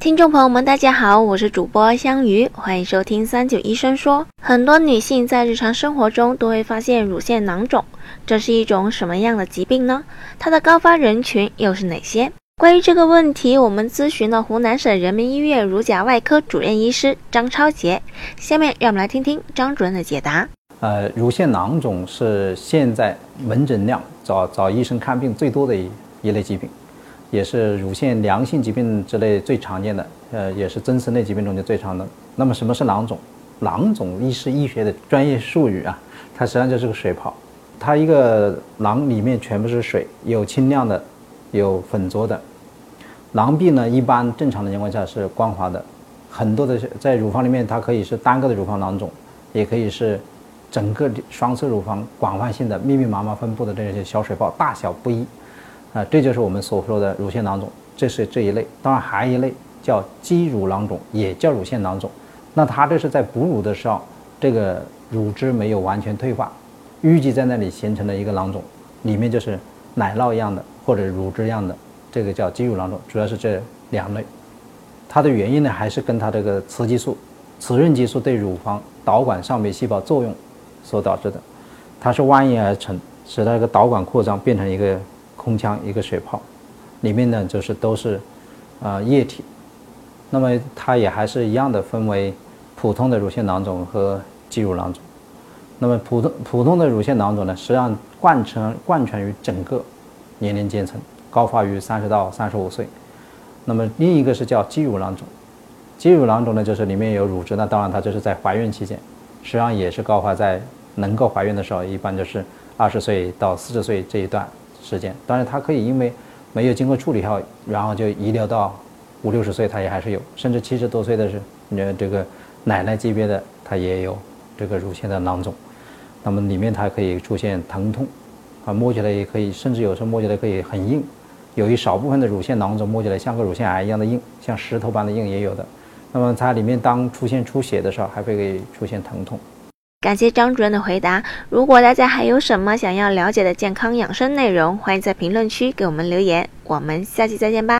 听众朋友们，大家好，我是主播香鱼，欢迎收听三九医生说。很多女性在日常生活中都会发现乳腺囊肿，这是一种什么样的疾病呢？它的高发人群又是哪些？关于这个问题，我们咨询了湖南省人民医院乳甲外科主任医师张超杰。下面让我们来听听张主任的解答。呃，乳腺囊肿是现在门诊量找找医生看病最多的一一类疾病。也是乳腺良性疾病之类最常见的，呃，也是增生类疾病中间最常的。那么什么是囊肿？囊肿医是医学的专业术语啊，它实际上就是个水泡。它一个囊里面全部是水，有清亮的，有粉浊的。囊壁呢，一般正常的情况下是光滑的。很多的在乳房里面，它可以是单个的乳房囊肿，也可以是整个双侧乳房广泛性的密密麻麻分布的这些小水泡，大小不一。啊，这就是我们所说的乳腺囊肿，这是这一类。当然，还有一类叫肌乳囊肿，也叫乳腺囊肿。那它这是在哺乳的时候，这个乳汁没有完全退化，淤积在那里形成了一个囊肿，里面就是奶酪一样的或者乳汁一样的，这个叫肌乳囊肿。主要是这两类。它的原因呢，还是跟它这个雌激素、雌孕激素对乳房导管上皮细胞作用所导致的。它是蜿蜒而成，使它这个导管扩张变成一个。空腔一个水泡，里面呢就是都是，啊液体，那么它也还是一样的分为普通的乳腺囊肿和肌乳囊肿。那么普通普通的乳腺囊肿呢，实际上贯穿贯穿于整个年龄阶层，高发于三十到三十五岁。那么另一个是叫肌乳囊肿，肌乳囊肿呢就是里面有乳汁，那当然它就是在怀孕期间，实际上也是高发在能够怀孕的时候，一般就是二十岁到四十岁这一段。时间，当然它可以因为没有经过处理后，然后就遗留到五六十岁，它也还是有，甚至七十多岁的是，呃，这个奶奶级别的，它也有这个乳腺的囊肿。那么里面它可以出现疼痛，啊，摸起来也可以，甚至有时候摸起来可以很硬，有一少部分的乳腺囊肿摸起来像个乳腺癌一样的硬，像石头般的硬也有的。那么它里面当出现出血的时候，还会出现疼痛。感谢张主任的回答。如果大家还有什么想要了解的健康养生内容，欢迎在评论区给我们留言。我们下期再见吧。